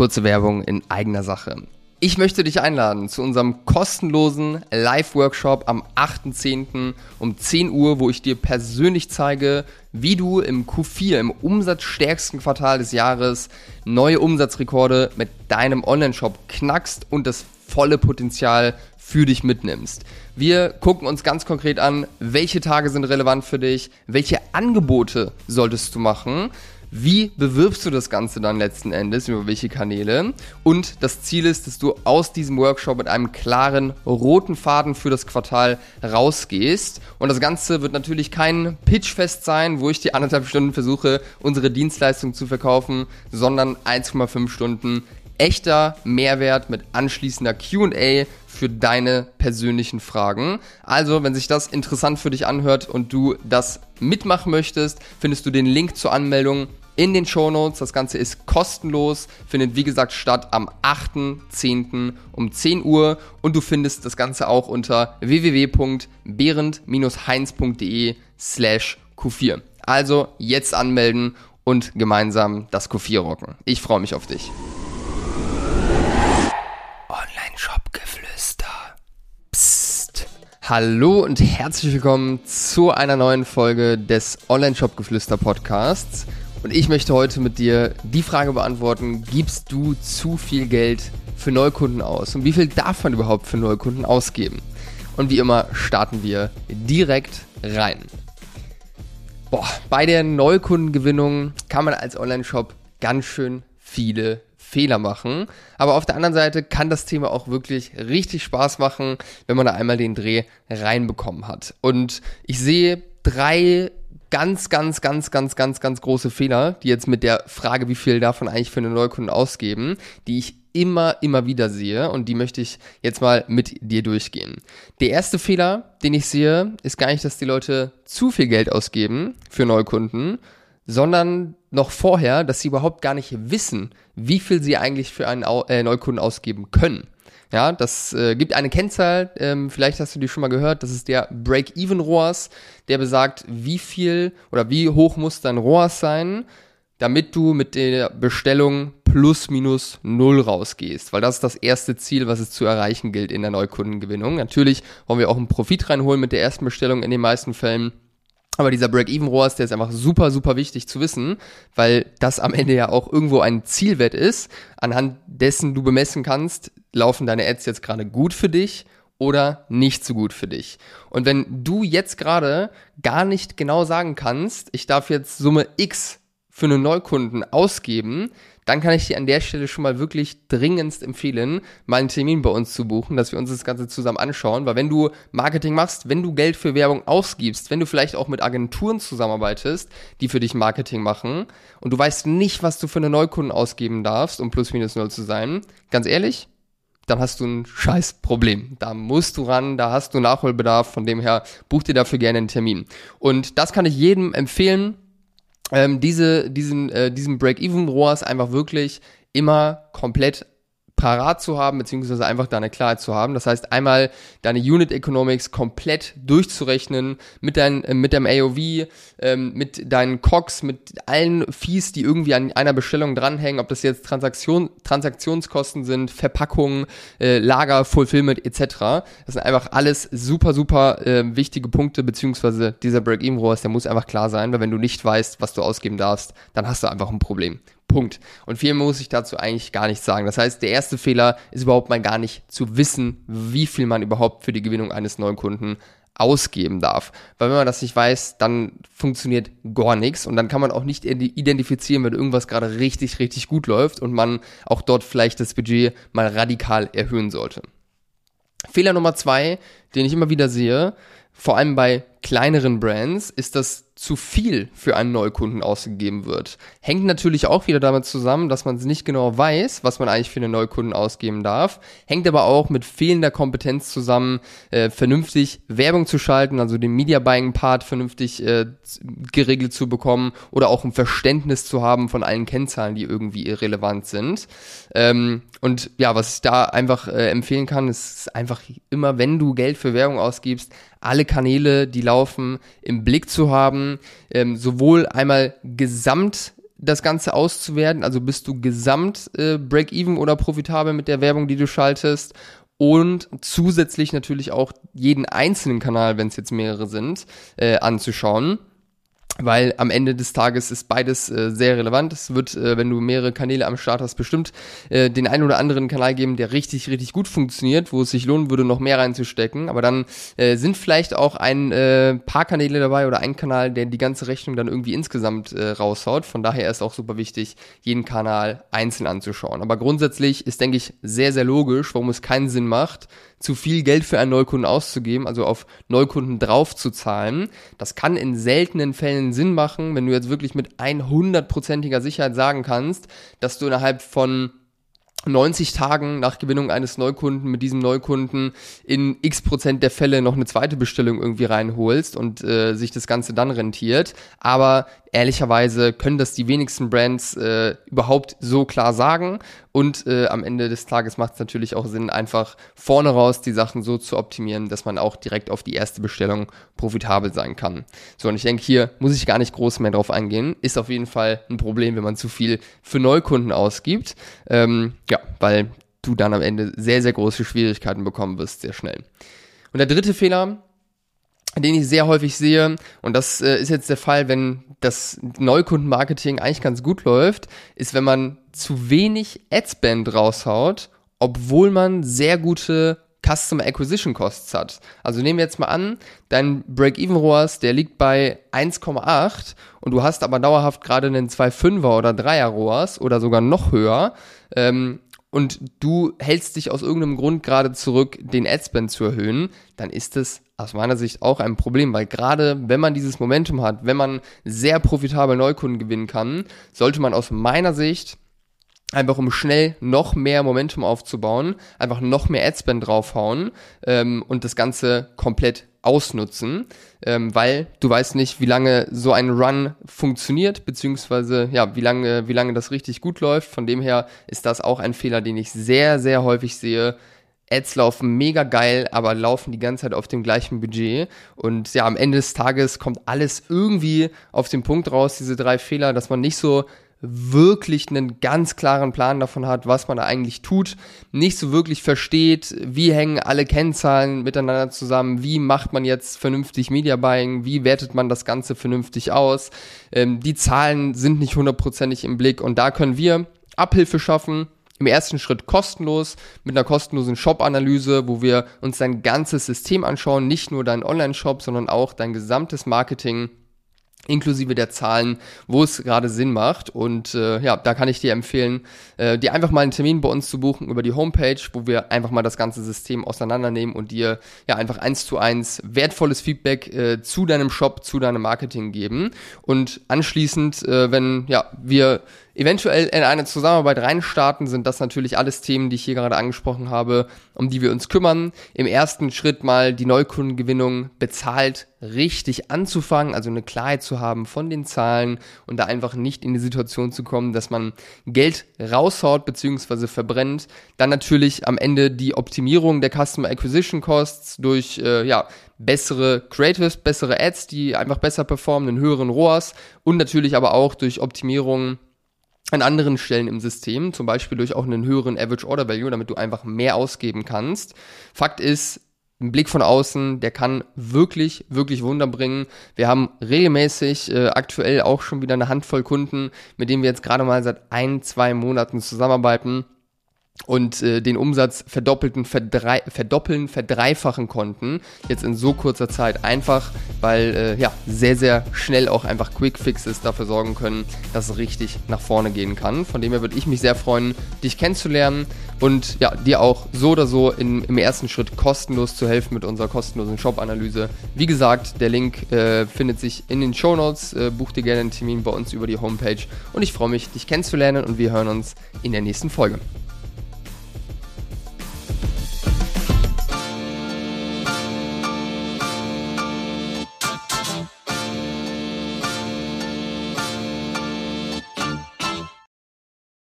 kurze Werbung in eigener Sache. Ich möchte dich einladen zu unserem kostenlosen Live-Workshop am 8.10. um 10 Uhr, wo ich dir persönlich zeige, wie du im Q4, im umsatzstärksten Quartal des Jahres, neue Umsatzrekorde mit deinem Online-Shop knackst und das volle Potenzial für dich mitnimmst. Wir gucken uns ganz konkret an, welche Tage sind relevant für dich, welche Angebote solltest du machen wie bewirbst du das Ganze dann letzten Endes, über welche Kanäle? Und das Ziel ist, dass du aus diesem Workshop mit einem klaren roten Faden für das Quartal rausgehst. Und das Ganze wird natürlich kein Pitchfest sein, wo ich die anderthalb Stunden versuche, unsere Dienstleistung zu verkaufen, sondern 1,5 Stunden echter Mehrwert mit anschließender QA für deine persönlichen Fragen. Also, wenn sich das interessant für dich anhört und du das mitmachen möchtest, findest du den Link zur Anmeldung in den Shownotes. Das Ganze ist kostenlos, findet wie gesagt statt am 8.10. um 10 Uhr und du findest das Ganze auch unter www.behrend-heinz.de slash Q4. Also jetzt anmelden und gemeinsam das Q4 rocken. Ich freue mich auf dich. Online-Shop-Geflüster. Psst. Hallo und herzlich willkommen zu einer neuen Folge des Online-Shop-Geflüster Podcasts. Und ich möchte heute mit dir die Frage beantworten, gibst du zu viel Geld für Neukunden aus? Und wie viel darf man überhaupt für Neukunden ausgeben? Und wie immer starten wir direkt rein. Boah, bei der Neukundengewinnung kann man als Online-Shop ganz schön viele Fehler machen. Aber auf der anderen Seite kann das Thema auch wirklich richtig Spaß machen, wenn man da einmal den Dreh reinbekommen hat. Und ich sehe drei ganz, ganz, ganz, ganz, ganz, ganz große Fehler, die jetzt mit der Frage, wie viel davon eigentlich für eine Neukunden ausgeben, die ich immer, immer wieder sehe und die möchte ich jetzt mal mit dir durchgehen. Der erste Fehler, den ich sehe, ist gar nicht, dass die Leute zu viel Geld ausgeben für Neukunden, sondern noch vorher, dass sie überhaupt gar nicht wissen, wie viel sie eigentlich für einen äh, Neukunden ausgeben können. Ja, das äh, gibt eine Kennzahl, ähm, vielleicht hast du die schon mal gehört, das ist der Break-Even-ROAS, der besagt, wie viel oder wie hoch muss dein ROAS sein, damit du mit der Bestellung plus minus null rausgehst, weil das ist das erste Ziel, was es zu erreichen gilt in der Neukundengewinnung. Natürlich wollen wir auch einen Profit reinholen mit der ersten Bestellung in den meisten Fällen. Aber dieser Break-Even-ROAS, der ist einfach super, super wichtig zu wissen, weil das am Ende ja auch irgendwo ein Zielwert ist, anhand dessen du bemessen kannst, laufen deine Ads jetzt gerade gut für dich oder nicht so gut für dich. Und wenn du jetzt gerade gar nicht genau sagen kannst, ich darf jetzt Summe X für einen Neukunden ausgeben, dann kann ich dir an der Stelle schon mal wirklich dringendst empfehlen, mal einen Termin bei uns zu buchen, dass wir uns das Ganze zusammen anschauen. Weil wenn du Marketing machst, wenn du Geld für Werbung ausgibst, wenn du vielleicht auch mit Agenturen zusammenarbeitest, die für dich Marketing machen und du weißt nicht, was du für eine Neukunden ausgeben darfst, um plus minus null zu sein, ganz ehrlich, dann hast du ein scheiß Problem. Da musst du ran, da hast du Nachholbedarf, von dem her buch dir dafür gerne einen Termin. Und das kann ich jedem empfehlen ähm, diese, diesen, äh, diesen Break-Even-ROAS einfach wirklich immer komplett parat zu haben, beziehungsweise einfach da eine Klarheit zu haben. Das heißt, einmal deine Unit Economics komplett durchzurechnen mit, dein, äh, mit deinem AOV, ähm, mit deinen COX, mit allen Fees, die irgendwie an einer Bestellung dranhängen, ob das jetzt Transaktion, Transaktionskosten sind, Verpackungen, äh, Lager, Fulfillment etc. Das sind einfach alles super, super äh, wichtige Punkte, beziehungsweise dieser Break-Even-ROAS, der muss einfach klar sein, weil wenn du nicht weißt, was du ausgeben darfst, dann hast du einfach ein Problem. Punkt. Und viel muss ich dazu eigentlich gar nicht sagen. Das heißt, der erste Fehler ist überhaupt mal gar nicht zu wissen, wie viel man überhaupt für die Gewinnung eines neuen Kunden ausgeben darf. Weil wenn man das nicht weiß, dann funktioniert gar nichts und dann kann man auch nicht identifizieren, wenn irgendwas gerade richtig, richtig gut läuft und man auch dort vielleicht das Budget mal radikal erhöhen sollte. Fehler Nummer zwei, den ich immer wieder sehe, vor allem bei kleineren Brands, ist das zu viel für einen Neukunden ausgegeben wird. Hängt natürlich auch wieder damit zusammen, dass man nicht genau weiß, was man eigentlich für einen Neukunden ausgeben darf. Hängt aber auch mit fehlender Kompetenz zusammen, äh, vernünftig Werbung zu schalten, also den Media Buying Part vernünftig äh, geregelt zu bekommen oder auch ein Verständnis zu haben von allen Kennzahlen, die irgendwie irrelevant sind. Ähm, und ja, was ich da einfach äh, empfehlen kann, ist einfach immer, wenn du Geld für Werbung ausgibst, alle Kanäle, die laufen, im Blick zu haben, ähm, sowohl einmal gesamt das Ganze auszuwerten. Also bist du gesamt äh, Break-Even oder profitabel mit der Werbung, die du schaltest und zusätzlich natürlich auch jeden einzelnen Kanal, wenn es jetzt mehrere sind, äh, anzuschauen weil am Ende des Tages ist beides äh, sehr relevant. Es wird, äh, wenn du mehrere Kanäle am Start hast, bestimmt äh, den einen oder anderen Kanal geben, der richtig, richtig gut funktioniert, wo es sich lohnen würde, noch mehr reinzustecken. Aber dann äh, sind vielleicht auch ein äh, paar Kanäle dabei oder ein Kanal, der die ganze Rechnung dann irgendwie insgesamt äh, raushaut. Von daher ist auch super wichtig, jeden Kanal einzeln anzuschauen. Aber grundsätzlich ist, denke ich, sehr, sehr logisch, warum es keinen Sinn macht, zu viel Geld für einen Neukunden auszugeben, also auf Neukunden drauf zu zahlen. Das kann in seltenen Fällen Sinn machen, wenn du jetzt wirklich mit 100%iger Sicherheit sagen kannst, dass du innerhalb von 90 Tagen nach Gewinnung eines Neukunden mit diesem Neukunden in x Prozent der Fälle noch eine zweite Bestellung irgendwie reinholst und äh, sich das Ganze dann rentiert. Aber ehrlicherweise können das die wenigsten Brands äh, überhaupt so klar sagen. Und äh, am Ende des Tages macht es natürlich auch Sinn, einfach vorne raus die Sachen so zu optimieren, dass man auch direkt auf die erste Bestellung profitabel sein kann. So, und ich denke, hier muss ich gar nicht groß mehr drauf eingehen. Ist auf jeden Fall ein Problem, wenn man zu viel für Neukunden ausgibt. Ähm, ja, weil du dann am Ende sehr, sehr große Schwierigkeiten bekommen wirst, sehr schnell. Und der dritte Fehler, den ich sehr häufig sehe, und das äh, ist jetzt der Fall, wenn das Neukundenmarketing eigentlich ganz gut läuft, ist, wenn man zu wenig Adspend raushaut, obwohl man sehr gute Customer Acquisition Costs hat. Also nehmen wir jetzt mal an, dein Break-Even ROAS, der liegt bei 1,8 und du hast aber dauerhaft gerade einen 2,5er oder 3er ROAS oder sogar noch höher. Ähm, und du hältst dich aus irgendeinem Grund gerade zurück, den Adspend zu erhöhen, dann ist es aus meiner Sicht auch ein Problem, weil gerade wenn man dieses Momentum hat, wenn man sehr profitabel Neukunden gewinnen kann, sollte man aus meiner Sicht einfach um schnell noch mehr Momentum aufzubauen, einfach noch mehr Adspend draufhauen ähm, und das Ganze komplett ausnutzen, ähm, weil du weißt nicht, wie lange so ein Run funktioniert, beziehungsweise ja, wie lange, wie lange das richtig gut läuft. Von dem her ist das auch ein Fehler, den ich sehr, sehr häufig sehe. Ads laufen mega geil, aber laufen die ganze Zeit auf dem gleichen Budget. Und ja, am Ende des Tages kommt alles irgendwie auf den Punkt raus, diese drei Fehler, dass man nicht so wirklich einen ganz klaren Plan davon hat, was man da eigentlich tut, nicht so wirklich versteht, wie hängen alle Kennzahlen miteinander zusammen, wie macht man jetzt vernünftig Media Buying, wie wertet man das Ganze vernünftig aus. Ähm, die Zahlen sind nicht hundertprozentig im Blick und da können wir Abhilfe schaffen. Im ersten Schritt kostenlos mit einer kostenlosen Shop-Analyse, wo wir uns dein ganzes System anschauen, nicht nur deinen Online-Shop, sondern auch dein gesamtes Marketing inklusive der Zahlen, wo es gerade Sinn macht. Und äh, ja, da kann ich dir empfehlen, äh, dir einfach mal einen Termin bei uns zu buchen über die Homepage, wo wir einfach mal das ganze System auseinandernehmen und dir ja einfach eins zu eins wertvolles Feedback äh, zu deinem Shop, zu deinem Marketing geben. Und anschließend, äh, wenn ja wir eventuell in eine Zusammenarbeit reinstarten, sind das natürlich alles Themen, die ich hier gerade angesprochen habe, um die wir uns kümmern. Im ersten Schritt mal die Neukundengewinnung bezahlt richtig anzufangen, also eine Klarheit zu haben von den Zahlen und da einfach nicht in die Situation zu kommen, dass man Geld raushaut bzw. verbrennt. Dann natürlich am Ende die Optimierung der Customer Acquisition Costs durch äh, ja, bessere Creatives, bessere Ads, die einfach besser performen, einen höheren ROAS und natürlich aber auch durch Optimierung an anderen Stellen im System, zum Beispiel durch auch einen höheren Average Order Value, damit du einfach mehr ausgeben kannst. Fakt ist, ein Blick von außen, der kann wirklich, wirklich Wunder bringen. Wir haben regelmäßig äh, aktuell auch schon wieder eine Handvoll Kunden, mit denen wir jetzt gerade mal seit ein, zwei Monaten zusammenarbeiten und äh, den Umsatz verdoppelten, verdrei verdoppeln, verdreifachen konnten. Jetzt in so kurzer Zeit einfach, weil äh, ja sehr, sehr schnell auch einfach Quick Fixes dafür sorgen können, dass es richtig nach vorne gehen kann. Von dem her würde ich mich sehr freuen, dich kennenzulernen und ja, dir auch so oder so in, im ersten Schritt kostenlos zu helfen mit unserer kostenlosen Shop-Analyse. Wie gesagt, der Link äh, findet sich in den Show Notes. Äh, buch dir gerne einen Termin bei uns über die Homepage und ich freue mich, dich kennenzulernen und wir hören uns in der nächsten Folge.